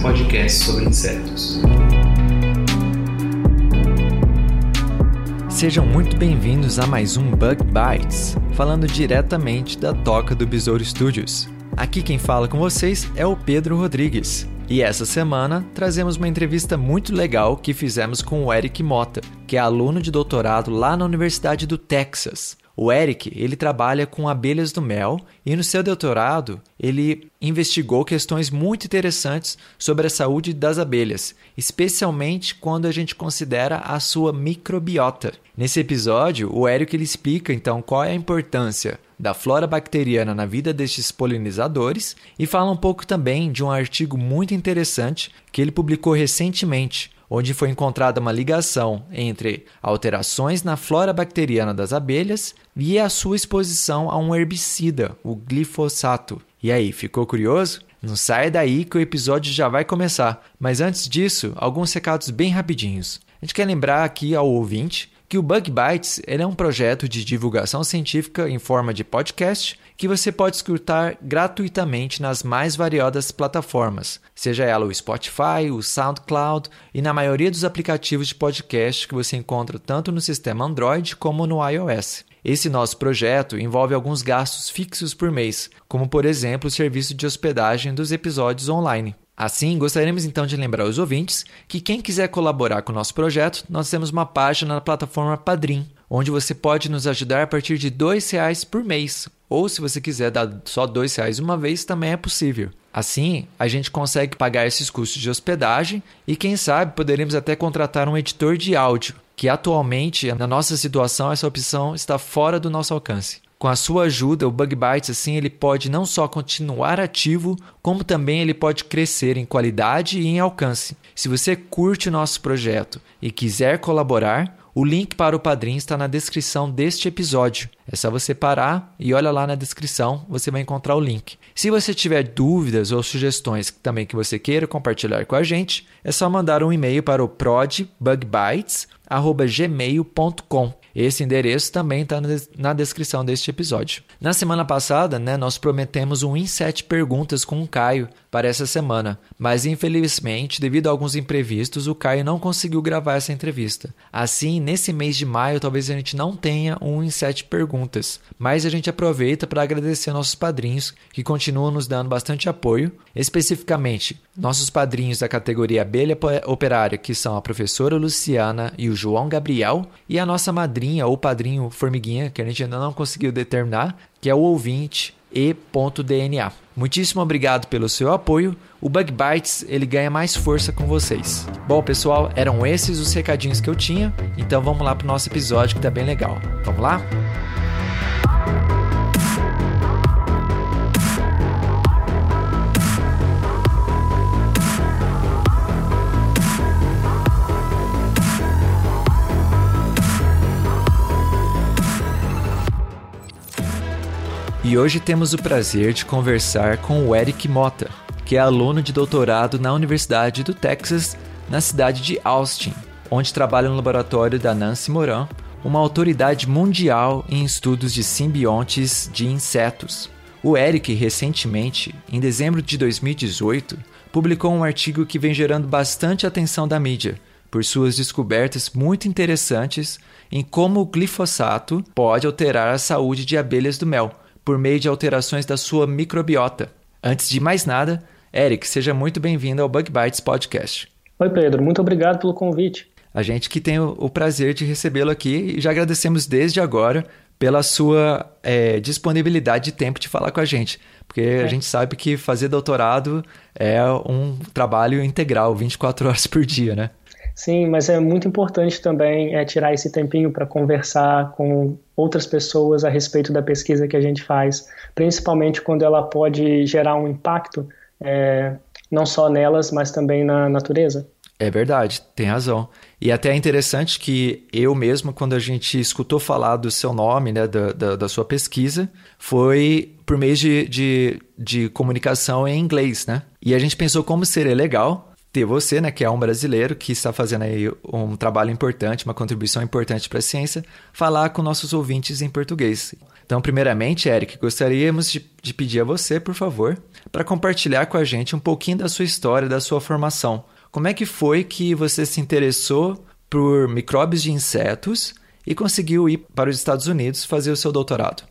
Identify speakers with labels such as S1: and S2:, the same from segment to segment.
S1: podcast sobre insetos.
S2: Sejam muito bem-vindos a mais um Bug Bites, falando diretamente da toca do Besouro Studios. Aqui quem fala com vocês é o Pedro Rodrigues. E essa semana trazemos uma entrevista muito legal que fizemos com o Eric Mota, que é aluno de doutorado lá na Universidade do Texas. O Eric, ele trabalha com abelhas do mel e no seu doutorado ele investigou questões muito interessantes sobre a saúde das abelhas, especialmente quando a gente considera a sua microbiota. Nesse episódio, o Eric ele explica então qual é a importância da flora bacteriana na vida destes polinizadores e fala um pouco também de um artigo muito interessante que ele publicou recentemente, onde foi encontrada uma ligação entre alterações na flora bacteriana das abelhas e a sua exposição a um herbicida, o glifosato. E aí, ficou curioso? Não sai daí que o episódio já vai começar. Mas antes disso, alguns recados bem rapidinhos. A gente quer lembrar aqui ao ouvinte que o Bug Bites ele é um projeto de divulgação científica em forma de podcast que você pode escutar gratuitamente nas mais variadas plataformas, seja ela o Spotify, o SoundCloud e na maioria dos aplicativos de podcast que você encontra tanto no sistema Android como no iOS. Esse nosso projeto envolve alguns gastos fixos por mês, como por exemplo o serviço de hospedagem dos episódios online. Assim, gostaríamos então de lembrar aos ouvintes que quem quiser colaborar com o nosso projeto, nós temos uma página na plataforma Padrim, onde você pode nos ajudar a partir de R$ reais por mês. Ou se você quiser dar só R$ reais uma vez, também é possível. Assim, a gente consegue pagar esses custos de hospedagem e quem sabe poderemos até contratar um editor de áudio, que atualmente, na nossa situação, essa opção está fora do nosso alcance. Com a sua ajuda, o Bug Bites assim ele pode não só continuar ativo, como também ele pode crescer em qualidade e em alcance. Se você curte o nosso projeto e quiser colaborar, o link para o Padrim está na descrição deste episódio. É só você parar e olha lá na descrição, você vai encontrar o link. Se você tiver dúvidas ou sugestões também que você queira compartilhar com a gente, é só mandar um e-mail para o prodbugbites@gmail.com. Esse endereço também está na descrição deste episódio. Na semana passada, né, nós prometemos um Inset Perguntas com o Caio para essa semana, mas infelizmente, devido a alguns imprevistos, o Caio não conseguiu gravar essa entrevista. Assim, nesse mês de maio, talvez a gente não tenha um Inset Perguntas, mas a gente aproveita para agradecer nossos padrinhos que continuam nos dando bastante apoio, especificamente nossos padrinhos da categoria Abelha Operária, que são a professora Luciana e o João Gabriel, e a nossa madrinha ou padrinho Formiguinha, que a gente ainda não conseguiu determinar, que é o ouvinte e.dna. Muitíssimo obrigado pelo seu apoio. O Bug Bites ele ganha mais força com vocês. Bom, pessoal, eram esses os recadinhos que eu tinha. Então vamos lá para o nosso episódio que tá bem legal. Vamos lá? E hoje temos o prazer de conversar com o Eric Mota, que é aluno de doutorado na Universidade do Texas, na cidade de Austin, onde trabalha no laboratório da Nancy Moran, uma autoridade mundial em estudos de simbiontes de insetos. O Eric, recentemente, em dezembro de 2018, publicou um artigo que vem gerando bastante atenção da mídia, por suas descobertas muito interessantes em como o glifosato pode alterar a saúde de abelhas do mel por meio de alterações da sua microbiota. Antes de mais nada, Eric, seja muito bem-vindo ao Bug Bites Podcast.
S3: Oi, Pedro, muito obrigado pelo convite.
S2: A gente que tem o prazer de recebê-lo aqui e já agradecemos desde agora pela sua é, disponibilidade de tempo de falar com a gente. Porque é. a gente sabe que fazer doutorado é um trabalho integral, 24 horas por dia, né?
S3: Sim, mas é muito importante também é, tirar esse tempinho para conversar com outras pessoas a respeito da pesquisa que a gente faz, principalmente quando ela pode gerar um impacto é, não só nelas, mas também na natureza.
S2: É verdade, tem razão. E até é interessante que eu mesmo, quando a gente escutou falar do seu nome, né, da, da, da sua pesquisa, foi por meio de, de, de, comunicação em inglês, né? E a gente pensou como seria legal ter você, né, que é um brasileiro que está fazendo aí um trabalho importante, uma contribuição importante para a ciência, falar com nossos ouvintes em português. Então, primeiramente, Eric, gostaríamos de, de pedir a você, por favor, para compartilhar com a gente um pouquinho da sua história, da sua formação. Como é que foi que você se interessou por micróbios de insetos e conseguiu ir para os Estados Unidos fazer o seu doutorado?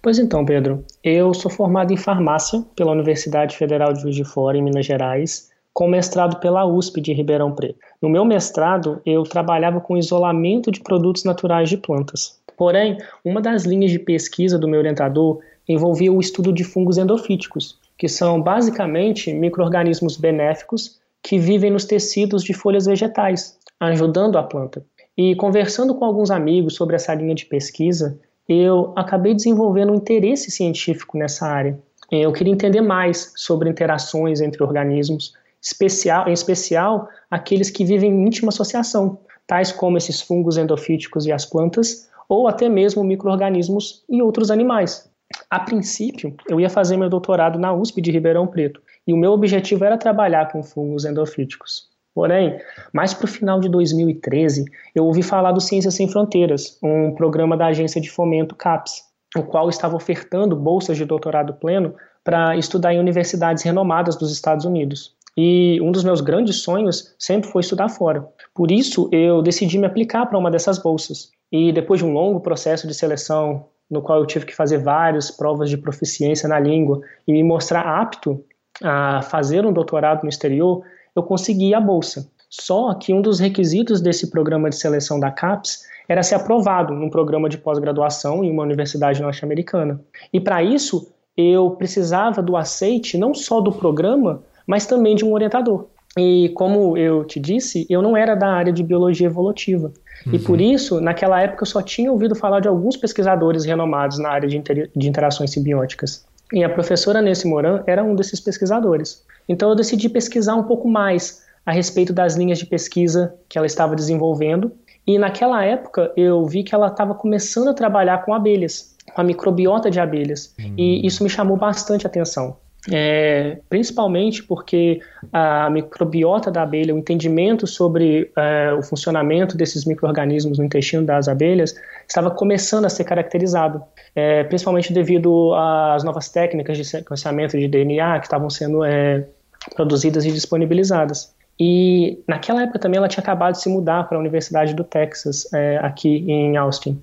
S3: Pois então, Pedro, eu sou formado em farmácia pela Universidade Federal de Juiz de Fora, em Minas Gerais, com mestrado pela USP de Ribeirão Preto. No meu mestrado, eu trabalhava com isolamento de produtos naturais de plantas. Porém, uma das linhas de pesquisa do meu orientador envolvia o estudo de fungos endofíticos, que são basicamente micro-organismos benéficos que vivem nos tecidos de folhas vegetais, ajudando a planta. E conversando com alguns amigos sobre essa linha de pesquisa, eu acabei desenvolvendo um interesse científico nessa área. Eu queria entender mais sobre interações entre organismos, especial, em especial aqueles que vivem em íntima associação, tais como esses fungos endofíticos e as plantas, ou até mesmo micro-organismos e outros animais. A princípio, eu ia fazer meu doutorado na USP de Ribeirão Preto, e o meu objetivo era trabalhar com fungos endofíticos. Porém, mais para o final de 2013, eu ouvi falar do Ciências Sem Fronteiras, um programa da agência de fomento CAPES, o qual estava ofertando bolsas de doutorado pleno para estudar em universidades renomadas dos Estados Unidos. E um dos meus grandes sonhos sempre foi estudar fora. Por isso, eu decidi me aplicar para uma dessas bolsas. E depois de um longo processo de seleção, no qual eu tive que fazer várias provas de proficiência na língua e me mostrar apto a fazer um doutorado no exterior, eu consegui a bolsa. Só que um dos requisitos desse programa de seleção da CAPES era ser aprovado num programa de pós-graduação em uma universidade norte-americana. E para isso, eu precisava do aceite não só do programa, mas também de um orientador. E como eu te disse, eu não era da área de biologia evolutiva. Uhum. E por isso, naquela época, eu só tinha ouvido falar de alguns pesquisadores renomados na área de, inter de interações simbióticas. E a professora Nessie Moran era um desses pesquisadores. Então eu decidi pesquisar um pouco mais a respeito das linhas de pesquisa que ela estava desenvolvendo. E naquela época eu vi que ela estava começando a trabalhar com abelhas, com a microbiota de abelhas. Uhum. E isso me chamou bastante atenção. É, principalmente porque a microbiota da abelha, o entendimento sobre é, o funcionamento desses micro-organismos no intestino das abelhas estava começando a ser caracterizado, é, principalmente devido às novas técnicas de sequenciamento de DNA que estavam sendo é, produzidas e disponibilizadas. E naquela época também ela tinha acabado de se mudar para a Universidade do Texas, é, aqui em Austin.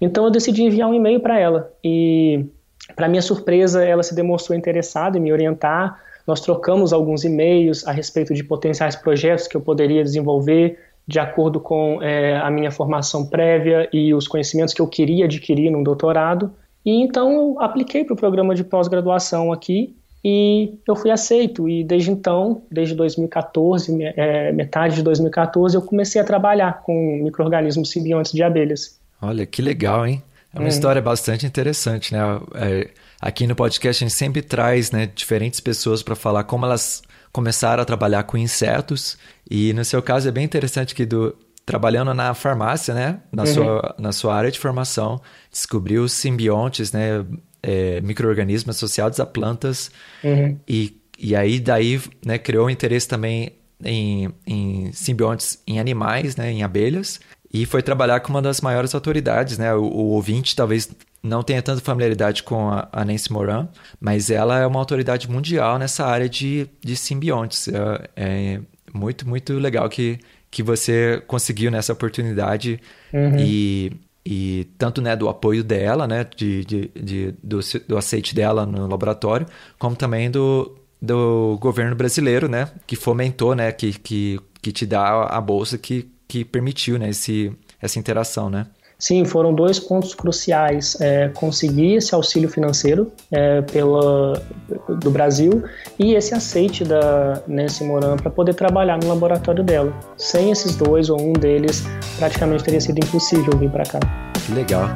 S3: Então eu decidi enviar um e-mail para ela e para minha surpresa, ela se demonstrou interessada em me orientar. Nós trocamos alguns e-mails a respeito de potenciais projetos que eu poderia desenvolver de acordo com é, a minha formação prévia e os conhecimentos que eu queria adquirir no doutorado. E então eu apliquei para o programa de pós-graduação aqui e eu fui aceito. E desde então, desde 2014, é, metade de 2014, eu comecei a trabalhar com micro-organismos simbiontes de abelhas.
S2: Olha, que legal, hein? É uma é. história bastante interessante, né? É, aqui no podcast a gente sempre traz né, diferentes pessoas para falar como elas começaram a trabalhar com insetos. E no seu caso é bem interessante que do, trabalhando na farmácia, né? Na, uhum. sua, na sua área de formação, descobriu simbiontes, né? É, micro-organismos associados a plantas. Uhum. E, e aí daí né, criou um interesse também em, em simbiontes em animais, né? Em abelhas e foi trabalhar com uma das maiores autoridades, né? O, o ouvinte talvez não tenha tanta familiaridade com a, a, Nancy Moran, mas ela é uma autoridade mundial nessa área de, de simbiontes. É, é muito, muito legal que, que você conseguiu nessa oportunidade uhum. e, e tanto né, do apoio dela, né, de, de, de do, do aceite dela no laboratório, como também do, do governo brasileiro, né, que fomentou, né, que, que, que te dá a bolsa que que permitiu né, esse, essa interação, né?
S3: Sim, foram dois pontos cruciais: é, conseguir esse auxílio financeiro é, pela, do Brasil e esse aceite da Nancy Moran para poder trabalhar no laboratório dela. Sem esses dois ou um deles, praticamente teria sido impossível vir para cá.
S2: Que legal.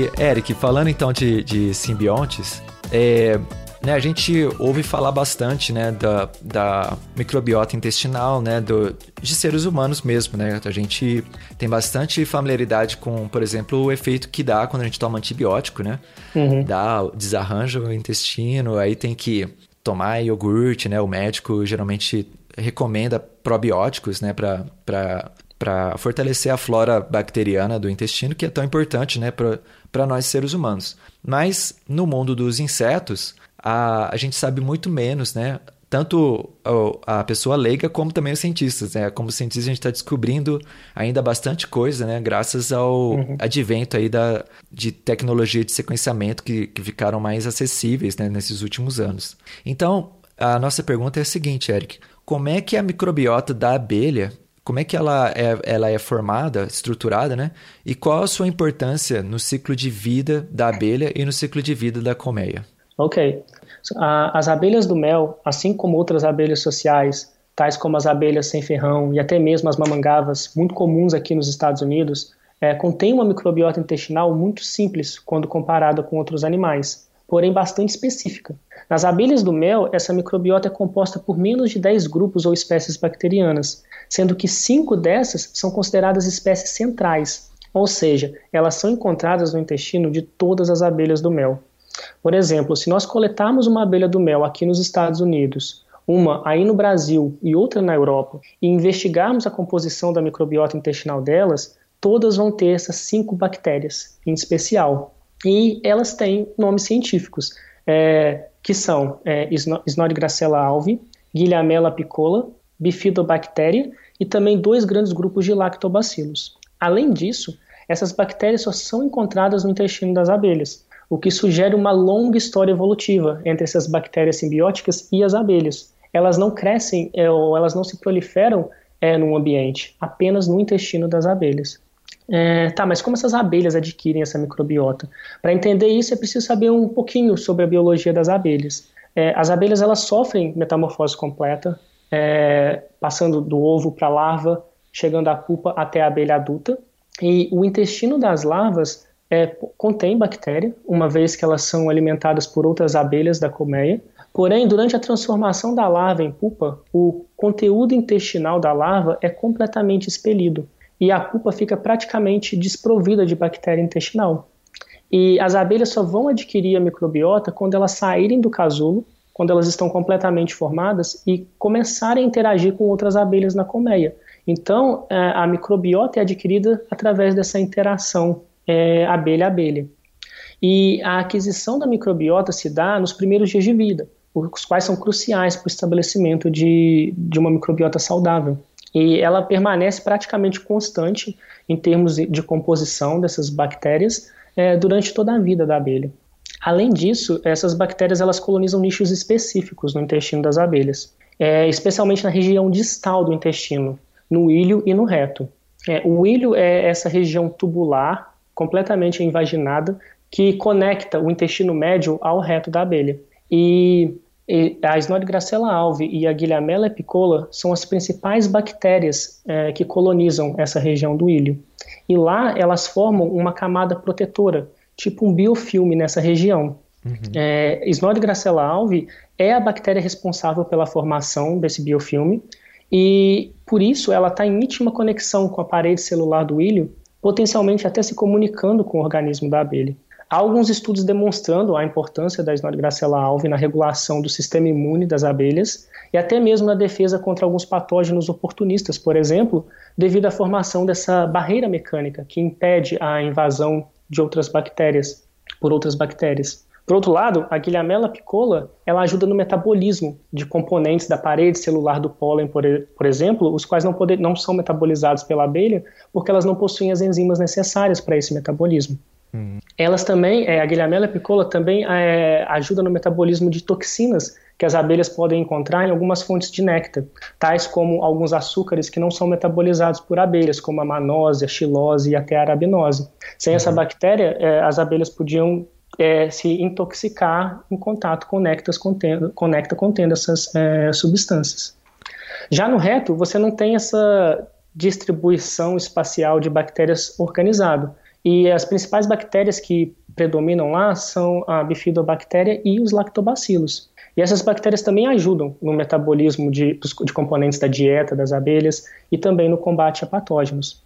S2: E, Eric, falando então de, de simbiontes, é, né, a gente ouve falar bastante né, da, da microbiota intestinal, né, do, de seres humanos mesmo. Né? A gente tem bastante familiaridade com, por exemplo, o efeito que dá quando a gente toma antibiótico, né? Uhum. Dá, desarranja o intestino, aí tem que tomar iogurte, né? O médico geralmente recomenda probióticos, né, para fortalecer a flora bacteriana do intestino, que é tão importante né, para nós seres humanos. Mas no mundo dos insetos, a, a gente sabe muito menos, né? Tanto a pessoa leiga como também os cientistas, né? Como cientistas a gente está descobrindo ainda bastante coisa, né? Graças ao uhum. advento aí da, de tecnologia de sequenciamento que, que ficaram mais acessíveis né? nesses últimos anos. Então, a nossa pergunta é a seguinte, Eric. Como é que a microbiota da abelha como é que ela é, ela é formada, estruturada, né? E qual a sua importância no ciclo de vida da abelha e no ciclo de vida da colmeia?
S3: Ok. As abelhas do mel, assim como outras abelhas sociais, tais como as abelhas sem ferrão e até mesmo as mamangavas, muito comuns aqui nos Estados Unidos, é, contêm uma microbiota intestinal muito simples quando comparada com outros animais, porém bastante específica. Nas abelhas do mel, essa microbiota é composta por menos de 10 grupos ou espécies bacterianas, sendo que cinco dessas são consideradas espécies centrais, ou seja, elas são encontradas no intestino de todas as abelhas do mel. Por exemplo, se nós coletarmos uma abelha do mel aqui nos Estados Unidos, uma aí no Brasil e outra na Europa, e investigarmos a composição da microbiota intestinal delas, todas vão ter essas cinco bactérias em especial. E elas têm nomes científicos, é, que são é, Snodgrassella alvi, Guilhamella picola, Bifidobactéria e também dois grandes grupos de lactobacilos. Além disso, essas bactérias só são encontradas no intestino das abelhas, o que sugere uma longa história evolutiva entre essas bactérias simbióticas e as abelhas. Elas não crescem é, ou elas não se proliferam é, no ambiente, apenas no intestino das abelhas. É, tá, mas como essas abelhas adquirem essa microbiota? Para entender isso, é preciso saber um pouquinho sobre a biologia das abelhas. É, as abelhas elas sofrem metamorfose completa, é, passando do ovo para a larva, chegando à pupa até a abelha adulta. E o intestino das larvas é, contém bactéria, uma vez que elas são alimentadas por outras abelhas da colmeia. Porém, durante a transformação da larva em pupa, o conteúdo intestinal da larva é completamente expelido e a pupa fica praticamente desprovida de bactéria intestinal. E as abelhas só vão adquirir a microbiota quando elas saírem do casulo, quando elas estão completamente formadas e começarem a interagir com outras abelhas na colmeia. Então, é, a microbiota é adquirida através dessa interação é, abelha-abelha. E a aquisição da microbiota se dá nos primeiros dias de vida, os quais são cruciais para o estabelecimento de, de uma microbiota saudável. E ela permanece praticamente constante em termos de composição dessas bactérias é, durante toda a vida da abelha. Além disso, essas bactérias elas colonizam nichos específicos no intestino das abelhas, é, especialmente na região distal do intestino, no ilho e no reto. É, o ilho é essa região tubular completamente invaginada que conecta o intestino médio ao reto da abelha. E, e a Snodgrassella alve e a Guilhamella epicola são as principais bactérias é, que colonizam essa região do ilho. E lá elas formam uma camada protetora, tipo um biofilme nessa região. Uhum. É, Snodgrassella alve é a bactéria responsável pela formação desse biofilme e por isso ela está em íntima conexão com a parede celular do ilho potencialmente até se comunicando com o organismo da abelha. Há alguns estudos demonstrando a importância da Snodgrassella alve na regulação do sistema imune das abelhas e até mesmo na defesa contra alguns patógenos oportunistas, por exemplo, devido à formação dessa barreira mecânica que impede a invasão de outras bactérias por outras bactérias. Por outro lado, a Guilhamella picola ela ajuda no metabolismo de componentes da parede celular do pólen, por, por exemplo, os quais não, poder, não são metabolizados pela abelha porque elas não possuem as enzimas necessárias para esse metabolismo. Elas também, é, a Guilhamella picola também é, ajuda no metabolismo de toxinas que as abelhas podem encontrar em algumas fontes de néctar, tais como alguns açúcares que não são metabolizados por abelhas, como a manose, a xilose e até a arabinose. Sem uhum. essa bactéria, é, as abelhas podiam é, se intoxicar em contato com néctar contendo, com néctar contendo essas é, substâncias. Já no reto, você não tem essa distribuição espacial de bactérias organizado. E as principais bactérias que predominam lá são a bifidobactéria e os lactobacilos. E essas bactérias também ajudam no metabolismo de, de componentes da dieta das abelhas e também no combate a patógenos.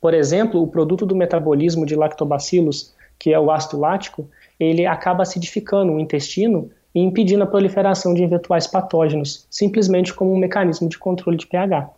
S3: Por exemplo, o produto do metabolismo de lactobacilos, que é o ácido lático, ele acaba acidificando o intestino e impedindo a proliferação de eventuais patógenos, simplesmente como um mecanismo de controle de pH.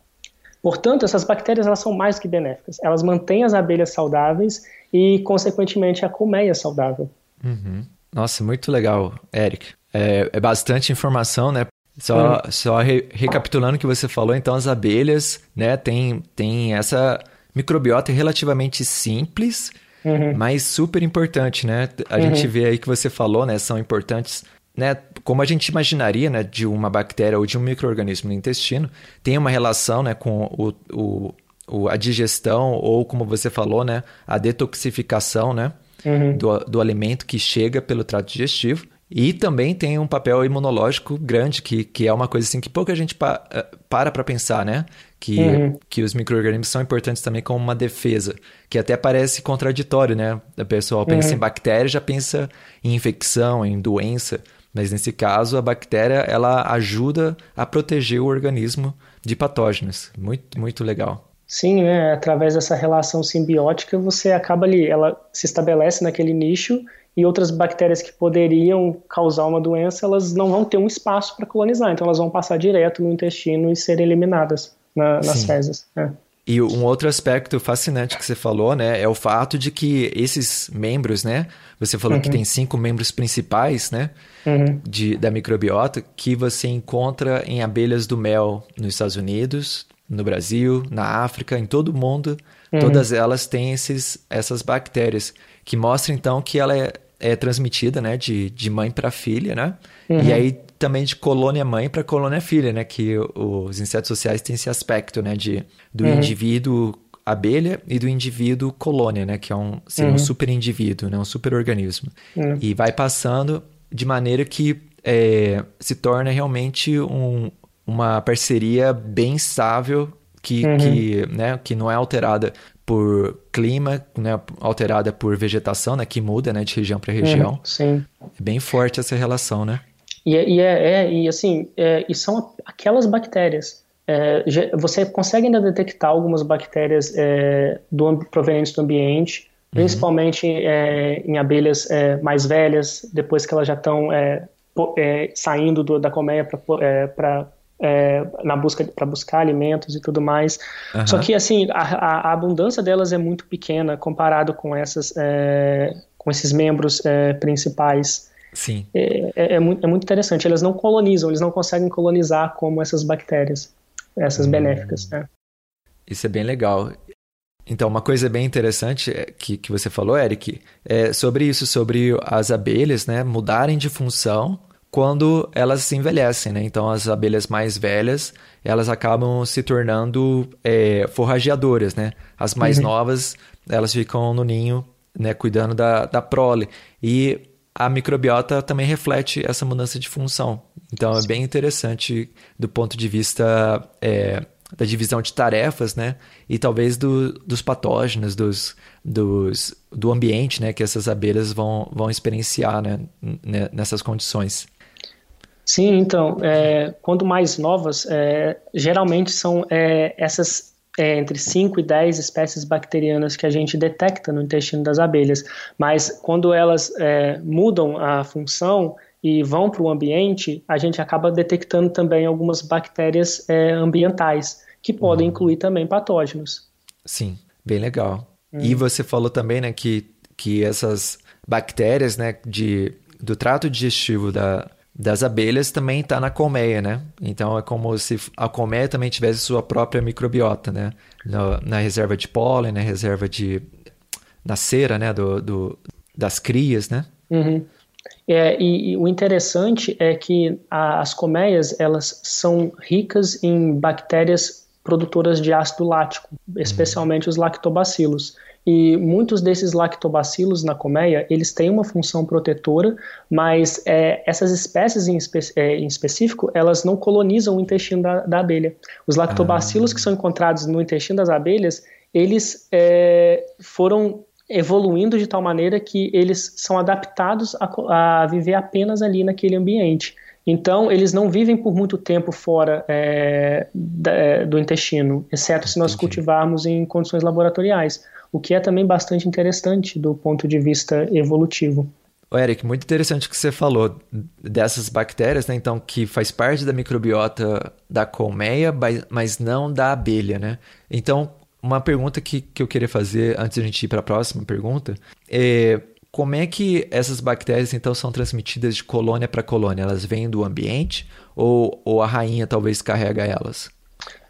S3: Portanto, essas bactérias elas são mais que benéficas. Elas mantêm as abelhas saudáveis e, consequentemente, a colmeia saudável.
S2: Uhum. Nossa, muito legal, Eric. É, é bastante informação, né? Só, uhum. só re, recapitulando o que você falou, então as abelhas, né, tem, tem essa microbiota relativamente simples, uhum. mas super importante, né? A uhum. gente vê aí que você falou, né, são importantes né, como a gente imaginaria, né, de uma bactéria ou de um microorganismo no intestino, tem uma relação, né, com o, o, o, a digestão ou, como você falou, né, a detoxificação, né, uhum. do, do alimento que chega pelo trato digestivo. E também tem um papel imunológico grande, que, que é uma coisa assim que pouca gente pa, eh, para para pensar, né? Que, uhum. que os micro-organismos são importantes também como uma defesa, que até parece contraditório, né? A pessoa pensa uhum. em bactéria, já pensa em infecção, em doença, mas nesse caso, a bactéria ela ajuda a proteger o organismo de patógenos. Muito, muito legal.
S3: Sim, né? Através dessa relação simbiótica, você acaba ali, ela se estabelece naquele nicho e outras bactérias que poderiam causar uma doença, elas não vão ter um espaço para colonizar, então elas vão passar direto no intestino e serem eliminadas na, nas fezes. Né?
S2: E um outro aspecto fascinante que você falou, né, é o fato de que esses membros, né, você falou uhum. que tem cinco membros principais, né, uhum. de, da microbiota, que você encontra em abelhas do mel nos Estados Unidos, no Brasil, na África, em todo o mundo. Uhum. Todas elas têm esses, essas bactérias, que mostra então que ela é, é transmitida, né, de, de mãe para filha, né, e uhum. aí também de colônia mãe para colônia filha, né? Que os insetos sociais têm esse aspecto, né? De, do uhum. indivíduo abelha e do indivíduo colônia, né? Que é um, seria uhum. um super indivíduo, né? Um super organismo. Uhum. E vai passando de maneira que é, se torna realmente um, uma parceria bem estável que, uhum. que, né, que não é alterada por clima, né, alterada por vegetação, né, que muda, né, de região para região. Uhum,
S3: sim.
S2: É bem forte essa relação, né?
S3: E, é, e, é, é, e assim, é, e são aquelas bactérias. É, você consegue ainda detectar algumas bactérias é, do, provenientes do ambiente, uhum. principalmente é, em abelhas mais velhas, depois que elas já estão saindo do, da colmeia para é, na busca para buscar alimentos e tudo mais. Uhum. Só que assim a, a, abundância delas é muito pequena comparado com essas é, com esses membros é, principais.
S2: Sim.
S3: É, é, é, muito, é muito interessante. Elas não colonizam, eles não conseguem colonizar como essas bactérias, essas hum. benéficas. Né?
S2: Isso é bem legal. Então, uma coisa bem interessante é que, que você falou, Eric, é sobre isso, sobre as abelhas né, mudarem de função quando elas se envelhecem, né? Então, as abelhas mais velhas, elas acabam se tornando é, forrageadoras, né? As mais uhum. novas, elas ficam no ninho, né, cuidando da, da prole. E a microbiota também reflete essa mudança de função. Então é bem interessante do ponto de vista é, da divisão de tarefas, né? E talvez do, dos patógenos, dos, dos, do ambiente, né? Que essas abelhas vão, vão experienciar, né? Nessas condições.
S3: Sim, então, é, quando mais novas, é, geralmente são é, essas é, entre 5 e 10 espécies bacterianas que a gente detecta no intestino das abelhas, mas quando elas é, mudam a função e vão para o ambiente, a gente acaba detectando também algumas bactérias é, ambientais, que podem uhum. incluir também patógenos.
S2: Sim, bem legal. Uhum. E você falou também né, que, que essas bactérias né, de, do trato digestivo da, das abelhas também está na colmeia, né? Então é como se a colmeia também tivesse sua própria microbiota, né? Na, na reserva de pólen, na reserva de na cera, né? Do, do das crias, né?
S3: Uhum. É, e, e, o interessante é que a, as colmeias elas são ricas em bactérias produtoras de ácido lático, especialmente os lactobacilos. E muitos desses lactobacilos na colmeia, eles têm uma função protetora, mas é, essas espécies em, espe é, em, específico, elas não colonizam o intestino da, da abelha. Os lactobacilos ah. que são encontrados no intestino das abelhas, eles é, foram evoluindo de tal maneira que eles são adaptados a, a viver apenas ali naquele ambiente. Então, eles não vivem por muito tempo fora é, da, é, do intestino, exceto se nós cultivarmos em condições laboratoriais, o que é também bastante interessante do ponto de vista evolutivo.
S2: O Eric, muito interessante o que você falou dessas bactérias, né? Então, que faz parte da microbiota da colmeia, mas não da abelha, né? Então, uma pergunta que, que eu queria fazer antes de a gente ir para a próxima pergunta é como é que essas bactérias então são transmitidas de colônia para colônia? Elas vêm do ambiente ou, ou a rainha talvez carrega elas?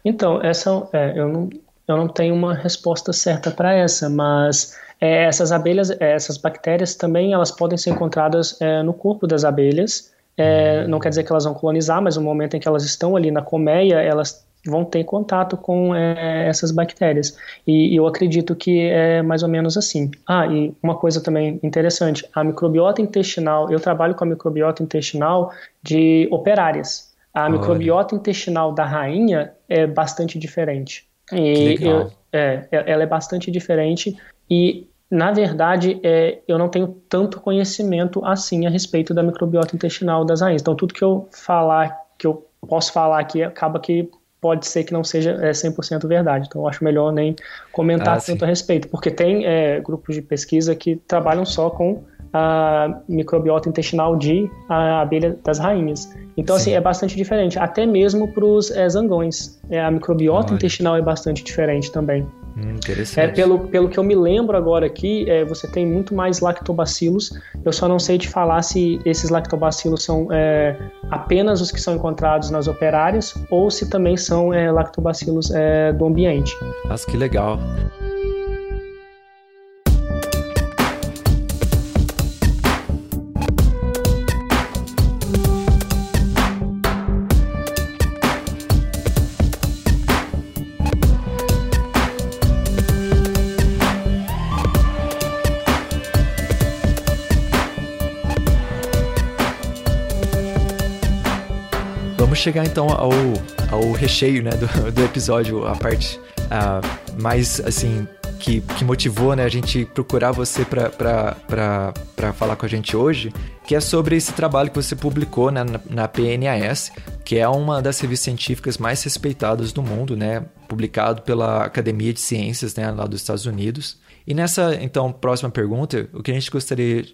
S3: Então, essa é, eu, não, eu não tenho uma resposta certa para essa, mas é, essas abelhas, é, essas bactérias também elas podem ser encontradas é, no corpo das abelhas. É, não quer dizer que elas vão colonizar, mas no momento em que elas estão ali na colmeia, elas vão ter contato com é, essas bactérias. E, e, eu acredito que é mais ou menos assim. Ah, e uma coisa também interessante: a microbiota intestinal, eu trabalho com a microbiota intestinal de operárias. A Olha. microbiota intestinal da rainha é bastante diferente. E eu, é, ela é bastante diferente e na verdade, é, eu não tenho tanto conhecimento assim a respeito da microbiota intestinal das rainhas. Então, tudo que eu falar, que eu posso falar aqui, acaba que pode ser que não seja é, 100% verdade. Então, acho melhor nem comentar ah, tanto sim. a respeito, porque tem é, grupos de pesquisa que trabalham só com a microbiota intestinal de a abelha das rainhas. Então, assim, sim. assim, é bastante diferente, até mesmo para os é, zangões. É, a microbiota Olha. intestinal é bastante diferente também.
S2: Hum, interessante.
S3: É, pelo, pelo que eu me lembro agora aqui, é, você tem muito mais lactobacilos. Eu só não sei te falar se esses lactobacilos são é, apenas os que são encontrados nas operárias ou se também são é, lactobacilos é, do ambiente.
S2: Nossa, que legal. Chegar então ao, ao recheio né, do, do episódio, a parte uh, mais assim que, que, motivou né, a gente procurar você para falar com a gente hoje, que é sobre esse trabalho que você publicou né, na, na, PNAS, que é uma das revistas científicas mais respeitadas do mundo, né, publicado pela Academia de Ciências né, lá dos Estados Unidos. E nessa, então, próxima pergunta, o que a gente gostaria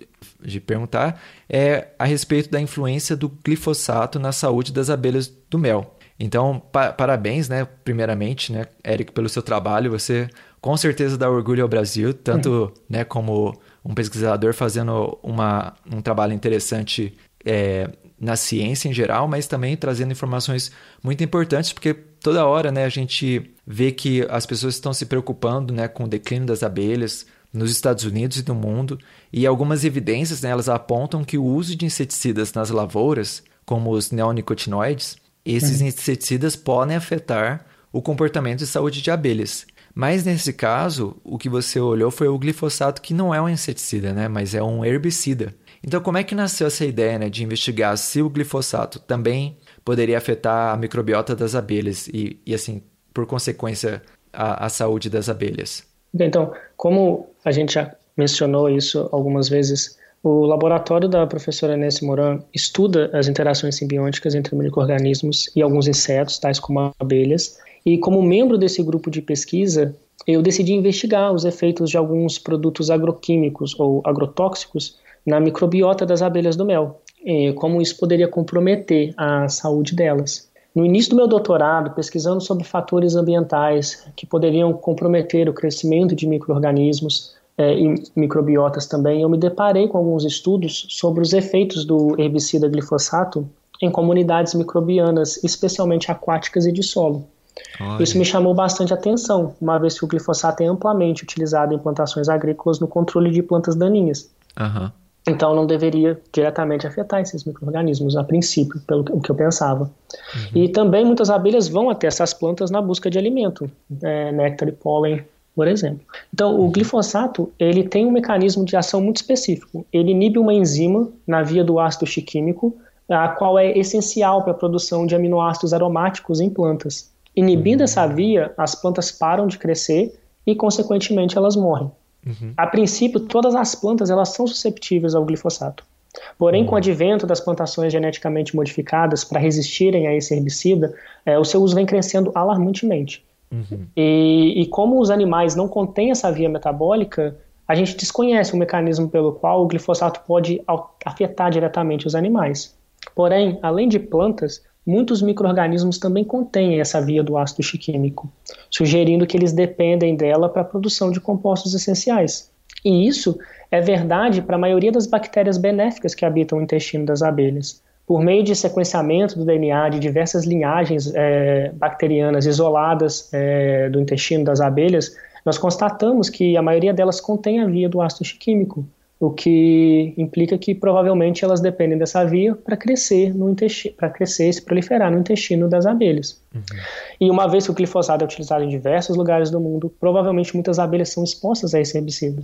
S2: de perguntar é a respeito da influência do glifosato na saúde das abelhas do mel. Então, pa parabéns, né, primeiramente, né, Eric, pelo seu trabalho. Você com certeza dá orgulho ao Brasil, tanto uhum. né, como um pesquisador fazendo uma, um trabalho interessante é, na ciência em geral, mas também trazendo informações muito importantes, porque toda hora né, a gente vê que as pessoas estão se preocupando né, com o declínio das abelhas nos Estados Unidos e no mundo, e algumas evidências né, elas apontam que o uso de inseticidas nas lavouras, como os neonicotinoides, esses uhum. inseticidas podem afetar o comportamento de saúde de abelhas. Mas nesse caso, o que você olhou foi o glifosato, que não é um inseticida, né, mas é um herbicida. Então, como é que nasceu essa ideia né, de investigar se o glifosato também poderia afetar a microbiota das abelhas e, e assim, por consequência, a, a saúde das abelhas?
S3: Então, como a gente já mencionou isso algumas vezes, o laboratório da professora Nancy Moran estuda as interações simbióticas entre microrganismos e alguns insetos, tais como abelhas, e como membro desse grupo de pesquisa, eu decidi investigar os efeitos de alguns produtos agroquímicos ou agrotóxicos na microbiota das abelhas do mel, e como isso poderia comprometer a saúde delas. No início do meu doutorado, pesquisando sobre fatores ambientais que poderiam comprometer o crescimento de microorganismos é, e microbiotas também, eu me deparei com alguns estudos sobre os efeitos do herbicida glifosato em comunidades microbianas, especialmente aquáticas e de solo. Olha. Isso me chamou bastante atenção, uma vez que o glifosato é amplamente utilizado em plantações agrícolas no controle de plantas daninhas.
S2: Uhum.
S3: Então não deveria diretamente afetar esses micro-organismos, a princípio, pelo que eu pensava. Uhum. E também muitas abelhas vão até essas plantas na busca de alimento, é, néctar e pólen, por exemplo. Então o uhum. glifosato ele tem um mecanismo de ação muito específico. Ele inibe uma enzima na via do ácido chiquímico, a qual é essencial para a produção de aminoácidos aromáticos em plantas. Inibindo uhum. essa via, as plantas param de crescer e, consequentemente, elas morrem. Uhum. A princípio, todas as plantas elas são susceptíveis ao glifosato. Porém, com o advento das plantações geneticamente modificadas para resistirem a esse herbicida, é, o seu uso vem crescendo alarmantemente. Uhum. E, e, como os animais não contêm essa via metabólica, a gente desconhece o mecanismo pelo qual o glifosato pode afetar diretamente os animais. Porém, além de plantas, muitos micro-organismos também contêm essa via do ácido chiquímico, sugerindo que eles dependem dela para a produção de compostos essenciais. E isso é verdade para a maioria das bactérias benéficas que habitam o intestino das abelhas. Por meio de sequenciamento do DNA de diversas linhagens é, bacterianas isoladas é, do intestino das abelhas, nós constatamos que a maioria delas contém a via do ácido chiquímico, o que implica que provavelmente elas dependem dessa via para crescer no intestino, para crescer e se proliferar no intestino das abelhas. Uhum. E uma vez que o glifosato é utilizado em diversos lugares do mundo, provavelmente muitas abelhas são expostas a esse herbicida.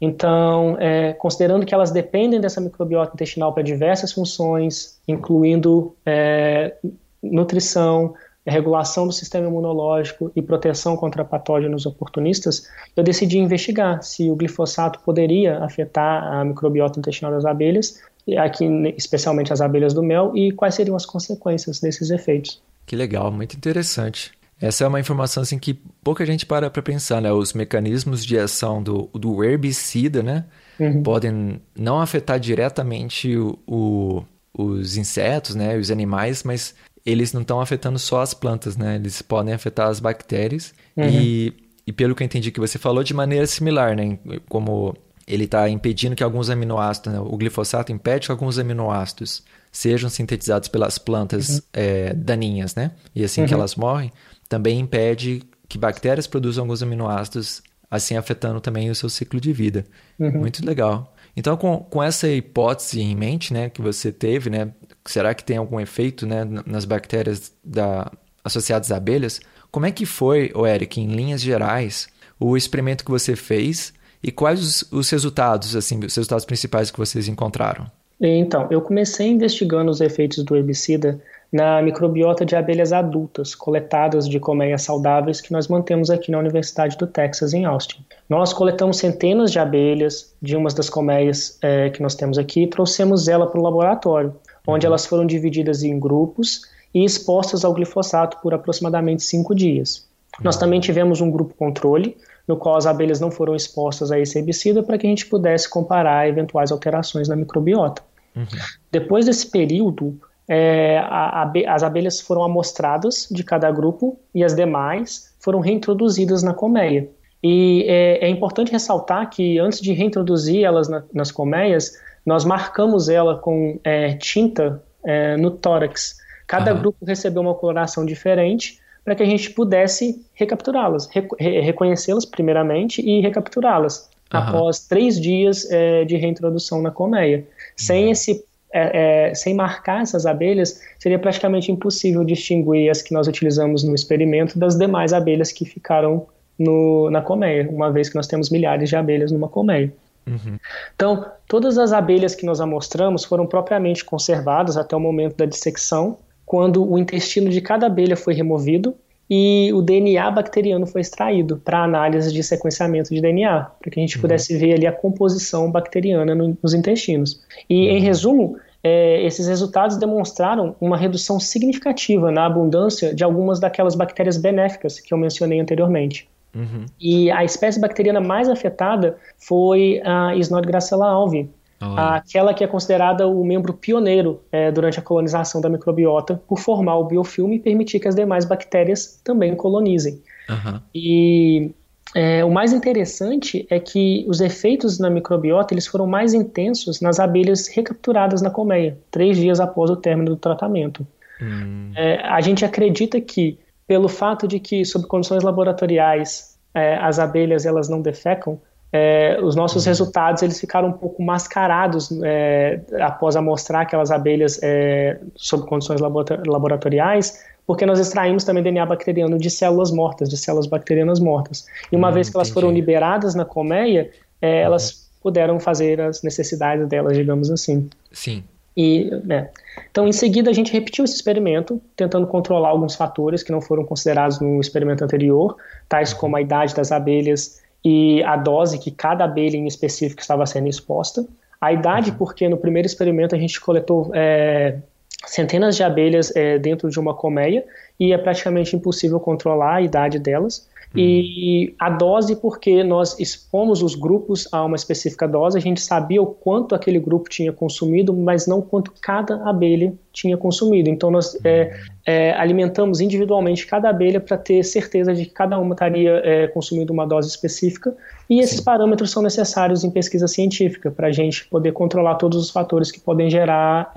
S3: Então, é, considerando que elas dependem dessa microbiota intestinal para diversas funções, incluindo é, nutrição, regulação do sistema imunológico e proteção contra patógenos oportunistas, eu decidi investigar se o glifosato poderia afetar a microbiota intestinal das abelhas, aqui especialmente as abelhas do mel, e quais seriam as consequências desses efeitos.
S2: Que legal, muito interessante. Essa é uma informação assim que pouca gente para para pensar, né? Os mecanismos de ação do, do herbicida, né? Uhum. Podem não afetar diretamente o, o, os insetos, né? Os animais, mas eles não estão afetando só as plantas, né? Eles podem afetar as bactérias. Uhum. E, e pelo que eu entendi que você falou, de maneira similar, né? Como ele está impedindo que alguns aminoácidos, né? o glifosato impede que alguns aminoácidos sejam sintetizados pelas plantas uhum. é, daninhas, né? E assim uhum. que elas morrem, também impede que bactérias produzam alguns aminoácidos, assim afetando também o seu ciclo de vida. Uhum. Muito legal. Então, com, com essa hipótese em mente, né, que você teve, né, será que tem algum efeito, né, nas bactérias da, associadas a abelhas? Como é que foi, o Eric, em linhas gerais, o experimento que você fez e quais os, os resultados, assim, os resultados principais que vocês encontraram?
S3: Então, eu comecei investigando os efeitos do herbicida na microbiota de abelhas adultas, coletadas de colmeias saudáveis que nós mantemos aqui na Universidade do Texas, em Austin. Nós coletamos centenas de abelhas de umas das colmeias é, que nós temos aqui e trouxemos ela para o laboratório, onde elas foram divididas em grupos e expostas ao glifosato por aproximadamente cinco dias. Nós também tivemos um grupo controle, no qual as abelhas não foram expostas a esse herbicida para que a gente pudesse comparar eventuais alterações na microbiota. Uhum. Depois desse período, é, a, a, as abelhas foram amostradas de cada grupo e as demais foram reintroduzidas na colmeia. E é, é importante ressaltar que antes de reintroduzir elas na, nas colmeias, nós marcamos ela com é, tinta é, no tórax. Cada uhum. grupo recebeu uma coloração diferente para que a gente pudesse recapturá-las, re, reconhecê-las primeiramente e recapturá-las uhum. após três dias é, de reintrodução na colmeia. Sem uhum. esse é, é, sem marcar essas abelhas, seria praticamente impossível distinguir as que nós utilizamos no experimento das demais abelhas que ficaram no, na colmeia, uma vez que nós temos milhares de abelhas numa colmeia. Uhum. Então, todas as abelhas que nós amostramos foram propriamente conservadas até o momento da dissecção, quando o intestino de cada abelha foi removido e o DNA bacteriano foi extraído para análise de sequenciamento de DNA, para que a gente uhum. pudesse ver ali a composição bacteriana no, nos intestinos. E, uhum. em resumo, é, esses resultados demonstraram uma redução significativa na abundância de algumas daquelas bactérias benéficas que eu mencionei anteriormente. Uhum. E a espécie bacteriana mais afetada foi a Snodgrassella alvi, aquela que é considerada o membro pioneiro é, durante a colonização da microbiota por formar o biofilme e permitir que as demais bactérias também colonizem. Uhum. E é, o mais interessante é que os efeitos na microbiota eles foram mais intensos nas abelhas recapturadas na colmeia, três dias após o término do tratamento. Hum. É, a gente acredita que, pelo fato de que, sob condições laboratoriais, é, as abelhas elas não defecam, é, os nossos resultados eles ficaram um pouco mascarados é, após amostrar aquelas abelhas é, sob condições laboratoriais, porque nós extraímos também DNA bacteriano de células mortas, de células bacterianas mortas. E uma hum, vez que elas foram liberadas na colmeia, é, uhum. elas puderam fazer as necessidades delas, digamos assim.
S2: Sim.
S3: E, né. Então, em seguida, a gente repetiu esse experimento, tentando controlar alguns fatores que não foram considerados no experimento anterior, tais uhum. como a idade das abelhas e a dose que cada abelha em específico estava sendo exposta. A idade, uhum. porque no primeiro experimento a gente coletou é, centenas de abelhas é, dentro de uma colmeia e é praticamente impossível controlar a idade delas. Uhum. E a dose, porque nós expomos os grupos a uma específica dose, a gente sabia o quanto aquele grupo tinha consumido, mas não quanto cada abelha tinha consumido. Então nós é, é, alimentamos individualmente cada abelha para ter certeza de que cada uma estaria é, consumindo uma dose específica. E esses Sim. parâmetros são necessários em pesquisa científica para a gente poder controlar todos os fatores que podem gerar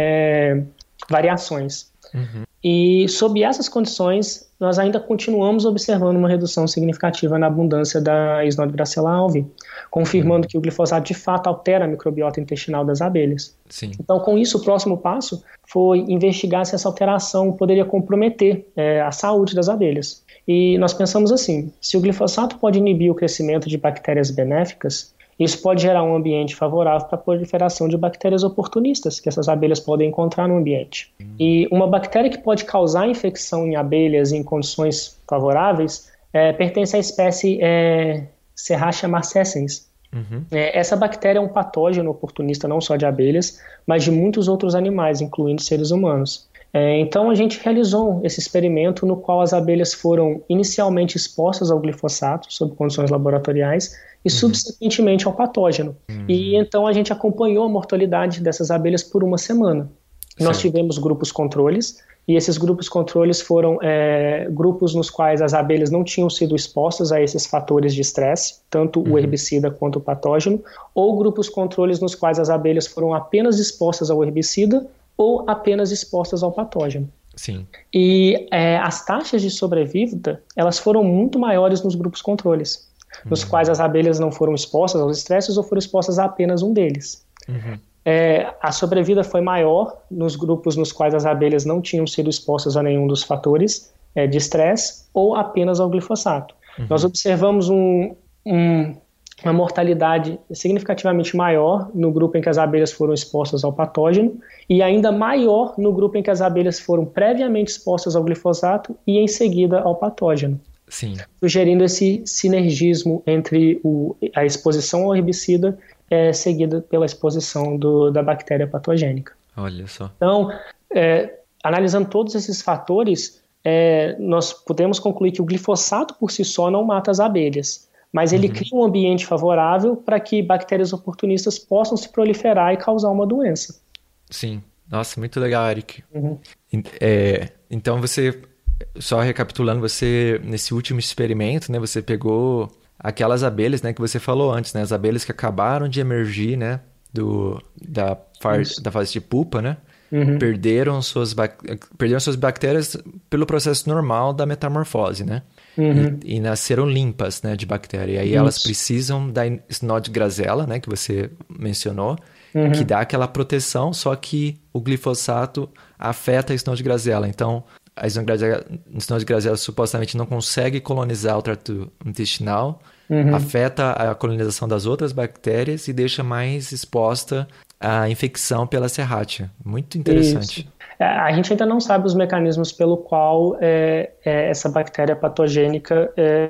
S3: variações. Uhum. E sob essas condições, nós ainda continuamos observando uma redução significativa na abundância da Isnodebracella alve, confirmando uhum. que o glifosato de fato altera a microbiota intestinal das abelhas.
S2: Sim.
S3: Então, com isso, o próximo passo foi investigar se essa alteração poderia comprometer é, a saúde das abelhas. E nós pensamos assim: se o glifosato pode inibir o crescimento de bactérias benéficas, isso pode gerar um ambiente favorável para a proliferação de bactérias oportunistas que essas abelhas podem encontrar no ambiente. E uma bactéria que pode causar infecção em abelhas em condições favoráveis é, pertence à espécie é, Serratia marcescens. Uhum. É, essa bactéria é um patógeno oportunista não só de abelhas, mas de muitos outros animais, incluindo seres humanos. É, então a gente realizou esse experimento no qual as abelhas foram inicialmente expostas ao glifosato sob condições laboratoriais e uhum. subsequentemente ao patógeno. Uhum. E então a gente acompanhou a mortalidade dessas abelhas por uma semana. Certo. Nós tivemos grupos controles, e esses grupos controles foram é, grupos nos quais as abelhas não tinham sido expostas a esses fatores de estresse, tanto uhum. o herbicida quanto o patógeno, ou grupos controles nos quais as abelhas foram apenas expostas ao herbicida ou apenas expostas ao patógeno.
S2: Sim.
S3: E é, as taxas de sobrevida elas foram muito maiores nos grupos controles nos uhum. quais as abelhas não foram expostas aos estresses ou foram expostas a apenas um deles. Uhum. É, a sobrevida foi maior nos grupos nos quais as abelhas não tinham sido expostas a nenhum dos fatores é, de estresse ou apenas ao glifosato. Uhum. Nós observamos um, um, uma mortalidade significativamente maior no grupo em que as abelhas foram expostas ao patógeno e ainda maior no grupo em que as abelhas foram previamente expostas ao glifosato e em seguida ao patógeno.
S2: Sim.
S3: sugerindo esse sinergismo entre o, a exposição ao herbicida é, seguida pela exposição do, da bactéria patogênica.
S2: Olha só.
S3: Então, é, analisando todos esses fatores, é, nós podemos concluir que o glifosato por si só não mata as abelhas, mas ele uhum. cria um ambiente favorável para que bactérias oportunistas possam se proliferar e causar uma doença.
S2: Sim. Nossa, muito legal, Eric. Uhum. É, então você só recapitulando, você nesse último experimento, né, você pegou aquelas abelhas, né, que você falou antes, né, as abelhas que acabaram de emergir, né, do da fase, da fase de pupa, né? Uhum. Perderam suas perderam suas bactérias pelo processo normal da metamorfose, né? Uhum. E, e, nasceram limpas, né, de bactéria. E aí Isso. elas precisam da Snodgrassella, né, que você mencionou, uhum. que dá aquela proteção, só que o glifosato afeta a Snodgrassella. Então, a Snodgrassella supostamente não consegue colonizar o trato intestinal, uhum. afeta a colonização das outras bactérias e deixa mais exposta a infecção pela serrátia. Muito interessante. Isso.
S3: É, a gente ainda não sabe os mecanismos pelo qual é, é, essa bactéria patogênica é,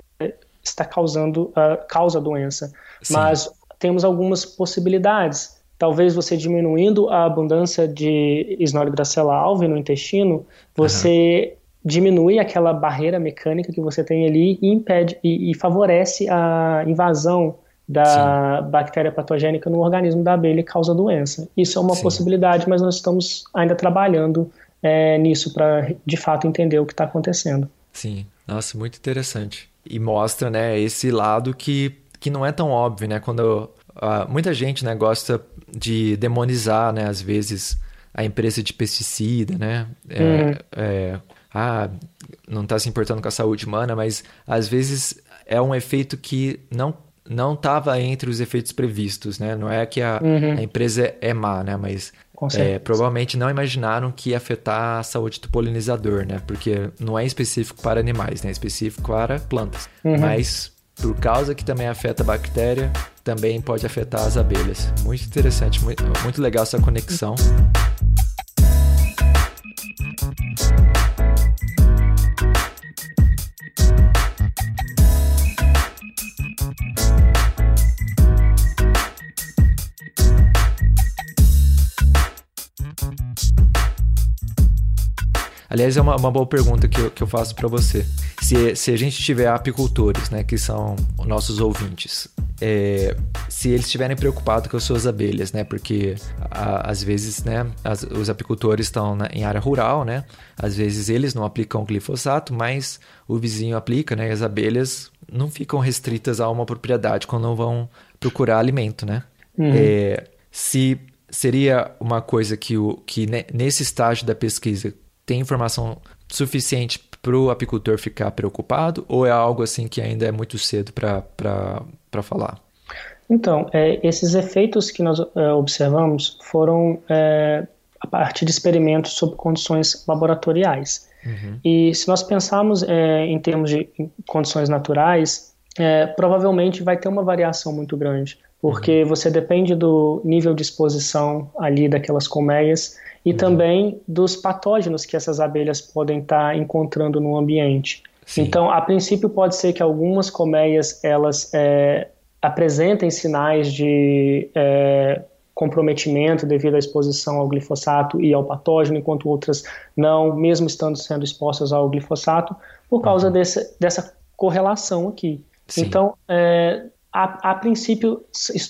S3: está causando a causa a doença, Sim. mas temos algumas possibilidades talvez você diminuindo a abundância de Snorgracella alve no intestino, você uhum. diminui aquela barreira mecânica que você tem ali e impede e, e favorece a invasão da Sim. bactéria patogênica no organismo da abelha e causa doença. Isso é uma Sim. possibilidade, mas nós estamos ainda trabalhando é, nisso para de fato entender o que está acontecendo.
S2: Sim, nossa, muito interessante. E mostra, né, esse lado que, que não é tão óbvio, né? Quando uh, muita gente, né, gosta de demonizar, né, às vezes, a empresa de pesticida, né? É, uhum. é, ah, não está se importando com a saúde humana, mas às vezes é um efeito que não não estava entre os efeitos previstos, né? Não é que a, uhum. a empresa é má, né? Mas é, provavelmente não imaginaram que ia afetar a saúde do polinizador, né? Porque não é específico para animais, né? É específico para plantas. Uhum. Mas por causa que também afeta a bactéria, também pode afetar as abelhas. Muito interessante, muito, muito legal essa conexão. Aliás, é uma, uma boa pergunta que eu, que eu faço para você. Se, se a gente tiver apicultores, né, que são nossos ouvintes, é, se eles estiverem preocupados com as suas abelhas, né, porque a, às vezes, né, as, os apicultores estão na, em área rural, né, às vezes eles não aplicam glifosato, mas o vizinho aplica, né, e as abelhas não ficam restritas a uma propriedade quando vão procurar alimento, né. Uhum. É, se seria uma coisa que, o, que nesse estágio da pesquisa tem informação suficiente para o apicultor ficar preocupado ou é algo assim que ainda é muito cedo para falar?
S3: Então, é, esses efeitos que nós é, observamos foram é, a partir de experimentos sob condições laboratoriais. Uhum. E se nós pensarmos é, em termos de condições naturais, é, provavelmente vai ter uma variação muito grande, porque uhum. você depende do nível de exposição ali daquelas colmeias e uhum. também dos patógenos que essas abelhas podem estar tá encontrando no ambiente. Sim. Então, a princípio, pode ser que algumas colmeias elas é, apresentem sinais de é, comprometimento devido à exposição ao glifosato e ao patógeno, enquanto outras não, mesmo estando sendo expostas ao glifosato, por causa uhum. desse, dessa correlação aqui. Sim. Então, é, a, a princípio,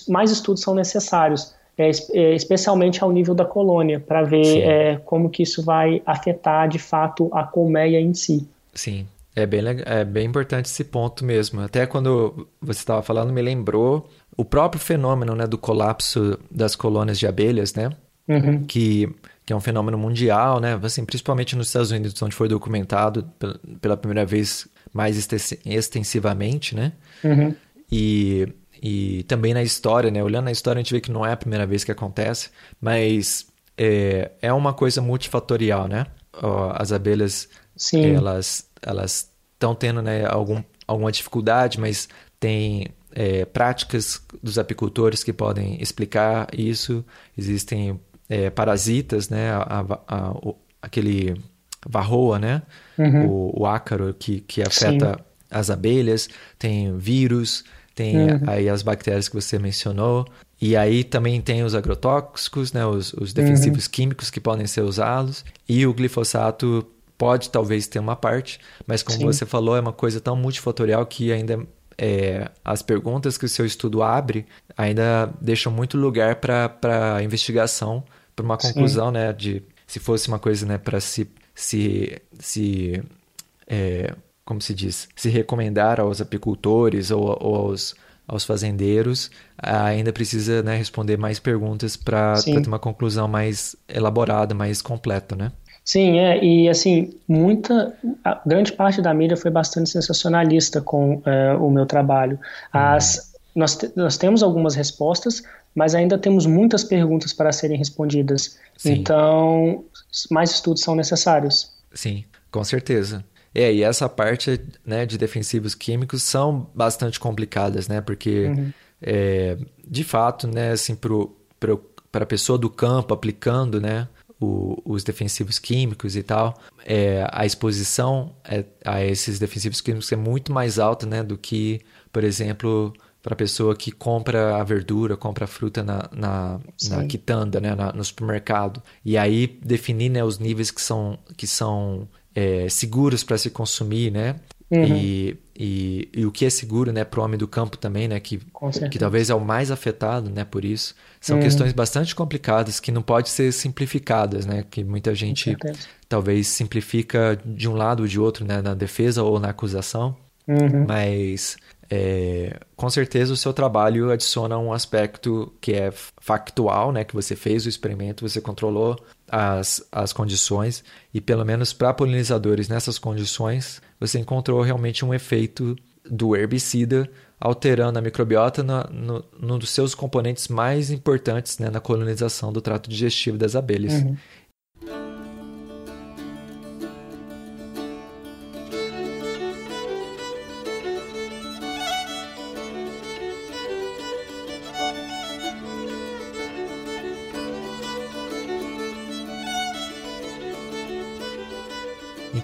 S3: mais estudos são necessários é, é, especialmente ao nível da colônia, para ver é, como que isso vai afetar de fato a colmeia em si.
S2: Sim, é bem, é bem importante esse ponto mesmo. Até quando você estava falando, me lembrou o próprio fenômeno né, do colapso das colônias de abelhas, né? Uhum. Que, que é um fenômeno mundial, né? Assim, principalmente nos Estados Unidos, onde foi documentado pela primeira vez mais extensivamente, né? Uhum. E e também na história, né? Olhando na história, a gente vê que não é a primeira vez que acontece, mas é, é uma coisa multifatorial, né? As abelhas, Sim. elas elas estão tendo né, algum, alguma dificuldade, mas tem é, práticas dos apicultores que podem explicar isso. Existem é, parasitas, né? A, a, a, o, aquele varroa, né? Uhum. O, o, ácaro que, que afeta Sim. as abelhas. Tem vírus tem uhum. aí as bactérias que você mencionou, e aí também tem os agrotóxicos, né, os, os defensivos uhum. químicos que podem ser usados, e o glifosato pode talvez ter uma parte, mas como Sim. você falou, é uma coisa tão multifatorial que ainda é, as perguntas que o seu estudo abre ainda deixam muito lugar para investigação, para uma conclusão, Sim. né, de se fosse uma coisa, né, para se se se é, como se diz, se recomendar aos apicultores ou, ou aos, aos fazendeiros, ainda precisa né, responder mais perguntas para ter uma conclusão mais elaborada, mais completa, né?
S3: Sim, é, e assim, muita, grande parte da mídia foi bastante sensacionalista com é, o meu trabalho. As, hum. nós, nós temos algumas respostas, mas ainda temos muitas perguntas para serem respondidas. Sim. Então, mais estudos são necessários.
S2: Sim, com certeza. É, e essa parte né, de defensivos químicos são bastante complicadas, né? Porque, uhum. é, de fato, né, assim, para a pessoa do campo aplicando, né, o, os defensivos químicos e tal, é, a exposição é, a esses defensivos químicos é muito mais alta, né, do que, por exemplo, para a pessoa que compra a verdura, compra a fruta na, na, na quitanda, né, na, no supermercado. E aí definir né, os níveis que são, que são é, seguros para se consumir, né? Uhum. E, e, e, o que é seguro, né, para o homem do campo também, né, que, que talvez é o mais afetado, né, por isso. São uhum. questões bastante complicadas que não pode ser simplificadas, né, que muita gente talvez simplifica de um lado ou de outro, né, na defesa ou na acusação. Uhum. Mas é, com certeza o seu trabalho adiciona um aspecto que é factual, né? Que você fez o experimento, você controlou as, as condições e pelo menos para polinizadores nessas condições você encontrou realmente um efeito do herbicida alterando a microbiota no, no, no dos seus componentes mais importantes né, na colonização do trato digestivo das abelhas. Uhum.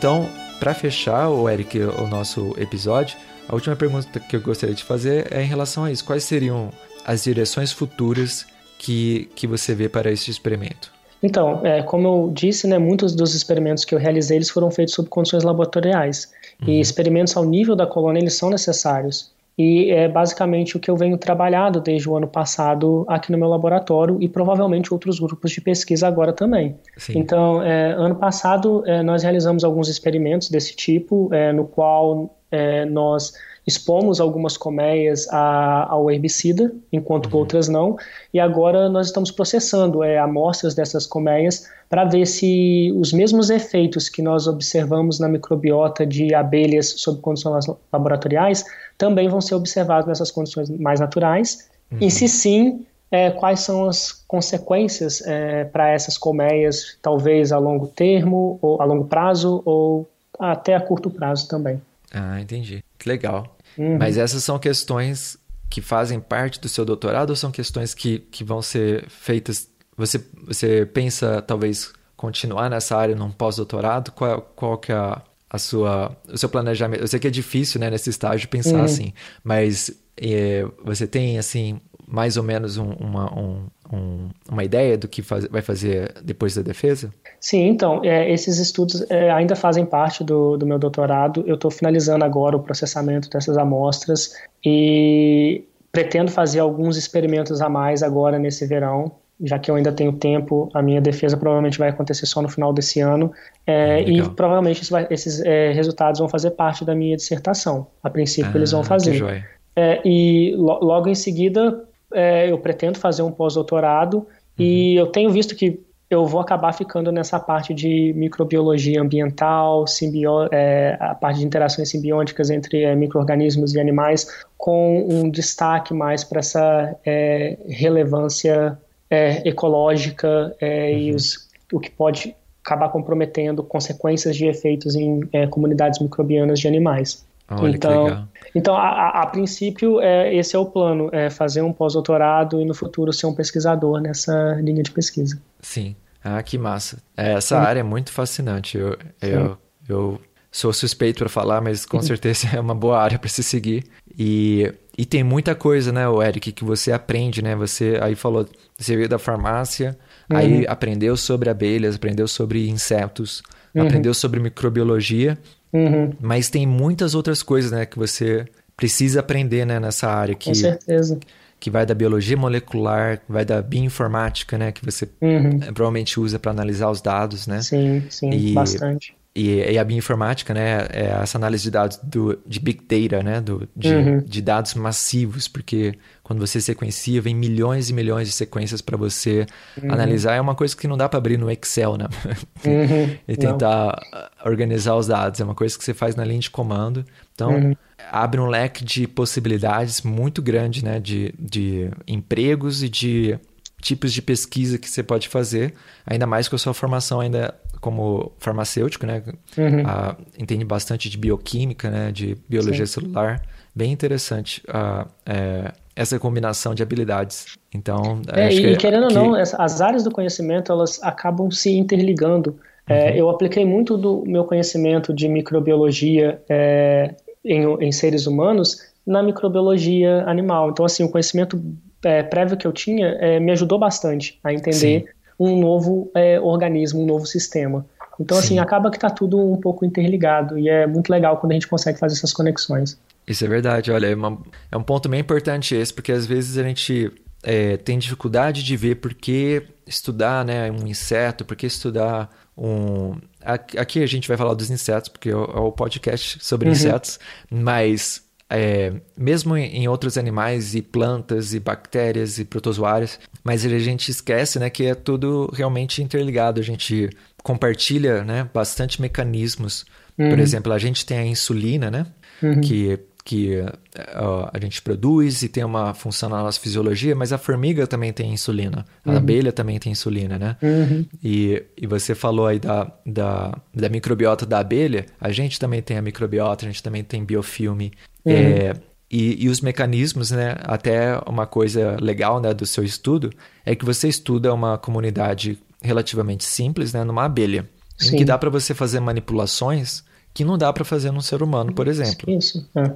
S2: Então, para fechar, o Eric, o nosso episódio, a última pergunta que eu gostaria de fazer é em relação a isso. Quais seriam as direções futuras que, que você vê para este experimento?
S3: Então, é, como eu disse, né, muitos dos experimentos que eu realizei eles foram feitos sob condições laboratoriais. Uhum. E experimentos ao nível da colônia eles são necessários. E é basicamente o que eu venho trabalhando desde o ano passado aqui no meu laboratório e provavelmente outros grupos de pesquisa agora também. Sim. Então, é, ano passado é, nós realizamos alguns experimentos desse tipo, é, no qual é, nós expomos algumas colmeias a, ao herbicida, enquanto uhum. outras não, e agora nós estamos processando é, amostras dessas colmeias para ver se os mesmos efeitos que nós observamos na microbiota de abelhas sob condições laboratoriais também vão ser observados nessas condições mais naturais, uhum. e se sim, é, quais são as consequências é, para essas colmeias, talvez a longo termo, ou a longo prazo, ou até a curto prazo também.
S2: Ah, entendi. Que legal. Uhum. Mas essas são questões que fazem parte do seu doutorado ou são questões que, que vão ser feitas? Você, você pensa, talvez, continuar nessa área num pós-doutorado? Qual, qual que é a, a, sua, o seu planejamento? Eu sei que é difícil, né, nesse estágio, pensar uhum. assim, mas é, você tem, assim, mais ou menos um, uma, um, um, uma ideia do que faz, vai fazer depois da defesa?
S3: Sim, então, é, esses estudos é, ainda fazem parte do, do meu doutorado. Eu estou finalizando agora o processamento dessas amostras e pretendo fazer alguns experimentos a mais agora nesse verão, já que eu ainda tenho tempo. A minha defesa provavelmente vai acontecer só no final desse ano é, e provavelmente vai, esses é, resultados vão fazer parte da minha dissertação. A princípio, ah, eles vão fazer. É, e lo, logo em seguida é, eu pretendo fazer um pós-doutorado uhum. e eu tenho visto que eu vou acabar ficando nessa parte de microbiologia ambiental, simbio, é, a parte de interações simbióticas entre é, micro-organismos e animais, com um destaque mais para essa é, relevância é, ecológica é, uhum. e os, o que pode acabar comprometendo consequências de efeitos em é, comunidades microbianas de animais.
S2: Olha então,
S3: então a, a, a, princípio, é, esse é o plano, é fazer um pós-doutorado e no futuro ser um pesquisador nessa linha de pesquisa.
S2: Sim. Ah, que massa. É, essa Sim. área é muito fascinante. Eu, eu, eu sou suspeito para falar, mas com certeza é uma boa área para se seguir. E, e tem muita coisa, né, Eric, que você aprende, né? Você aí falou, você veio da farmácia, uhum. aí aprendeu sobre abelhas, aprendeu sobre insetos, uhum. aprendeu sobre microbiologia
S3: Uhum.
S2: Mas tem muitas outras coisas, né, que você precisa aprender, né, nessa área. Que,
S3: Com certeza.
S2: Que vai da biologia molecular, vai da bioinformática, né, que você uhum. provavelmente usa para analisar os dados, né?
S3: Sim, sim, e, bastante.
S2: E, e, a bioinformática, né, é essa análise de dados do, de big data, né, do, de, uhum. de dados massivos, porque quando você sequencia, vem milhões e milhões de sequências para você uhum. analisar. É uma coisa que não dá para abrir no Excel, né? Uhum. e tentar não. organizar os dados. É uma coisa que você faz na linha de comando. Então, uhum. abre um leque de possibilidades muito grande, né, de, de empregos e de tipos de pesquisa que você pode fazer, ainda mais com a sua formação ainda como farmacêutico, né? Uhum. Ah, entende bastante de bioquímica, né? De biologia Sim. celular. Bem interessante ah, é, essa combinação de habilidades. Então,
S3: é, e que, querendo que... ou não, as áreas do conhecimento elas acabam se interligando. É, uhum. eu apliquei muito do meu conhecimento de microbiologia é, em, em seres humanos na microbiologia animal. Então, assim, o conhecimento é, prévio que eu tinha é, me ajudou bastante a entender. Um novo é, organismo, um novo sistema. Então, assim, Sim. assim, acaba que está tudo um pouco interligado e é muito legal quando a gente consegue fazer essas conexões.
S2: Isso é verdade, olha, é, uma, é um ponto bem importante esse, porque às vezes a gente é, tem dificuldade de ver por que estudar né, um inseto, por que estudar um. Aqui a gente vai falar dos insetos, porque é o é podcast sobre uhum. insetos, mas é, mesmo em outros animais e plantas e bactérias e protozoários, mas a gente esquece né, que é tudo realmente interligado. A gente compartilha né, bastante mecanismos. Uhum. Por exemplo, a gente tem a insulina, né, uhum. que que uh, a gente produz e tem uma função na nossa fisiologia, mas a formiga também tem insulina, a uhum. abelha também tem insulina, né?
S3: Uhum.
S2: E, e você falou aí da, da, da microbiota da abelha, a gente também tem a microbiota, a gente também tem biofilme. Uhum. É, e, e, os mecanismos, né? Até uma coisa legal né, do seu estudo é que você estuda uma comunidade relativamente simples, né? Numa abelha. Sim. Em que dá para você fazer manipulações que não dá para fazer num ser humano, por exemplo.
S3: Isso. É.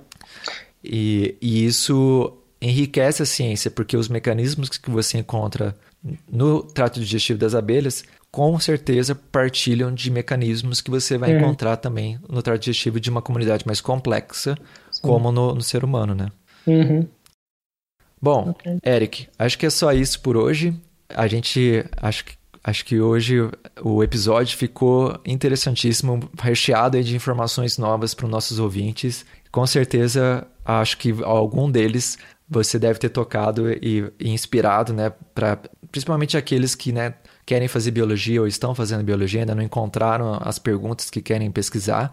S2: E, e, isso enriquece a ciência, porque os mecanismos que você encontra no trato digestivo das abelhas, com certeza partilham de mecanismos que você vai uhum. encontrar também no trato digestivo de uma comunidade mais complexa, Sim. como no, no, ser humano, né?
S3: Uhum.
S2: Bom, okay. Eric, acho que é só isso por hoje. A gente acho que Acho que hoje o episódio ficou interessantíssimo, recheado de informações novas para os nossos ouvintes. Com certeza, acho que algum deles você deve ter tocado e, e inspirado, né, para principalmente aqueles que, né, querem fazer biologia ou estão fazendo biologia, ainda não encontraram as perguntas que querem pesquisar.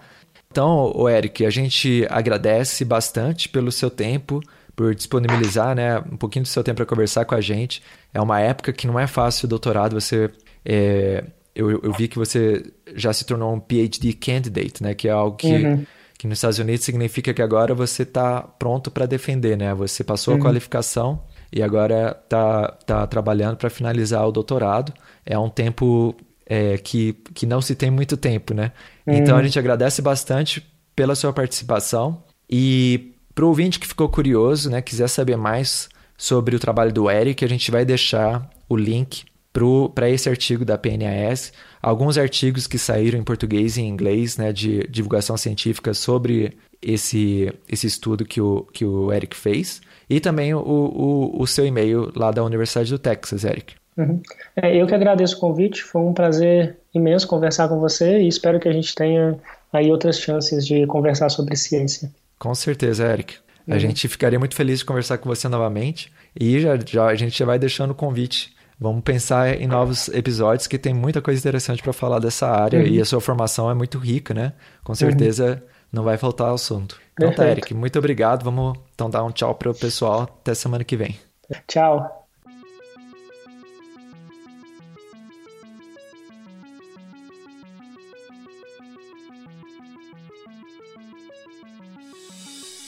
S2: Então, o Eric, a gente agradece bastante pelo seu tempo, por disponibilizar né, um pouquinho do seu tempo para conversar com a gente. É uma época que não é fácil o doutorado, você é, eu, eu, vi que você já se tornou um PhD candidate, né? Que é algo que, uhum. que nos Estados Unidos significa que agora você está pronto para defender, né? Você passou uhum. a qualificação e agora está tá trabalhando para finalizar o doutorado. É um tempo é, que, que não se tem muito tempo, né? Uhum. Então a gente agradece bastante pela sua participação e para o ouvinte que ficou curioso, né? Quiser saber mais sobre o trabalho do Eric, a gente vai deixar o link para esse artigo da PNAS, alguns artigos que saíram em português e em inglês, né, de divulgação científica sobre esse, esse estudo que o, que o Eric fez, e também o, o, o seu e-mail lá da Universidade do Texas, Eric.
S3: Uhum. É, eu que agradeço o convite, foi um prazer imenso conversar com você e espero que a gente tenha aí outras chances de conversar sobre ciência.
S2: Com certeza, Eric. A uhum. gente ficaria muito feliz de conversar com você novamente e já, já, a gente já vai deixando o convite Vamos pensar em novos episódios que tem muita coisa interessante para falar dessa área uhum. e a sua formação é muito rica, né? Com certeza uhum. não vai faltar assunto. Então tá, Eric, muito obrigado. Vamos então dar um tchau para o pessoal. Até semana que vem.
S3: Tchau.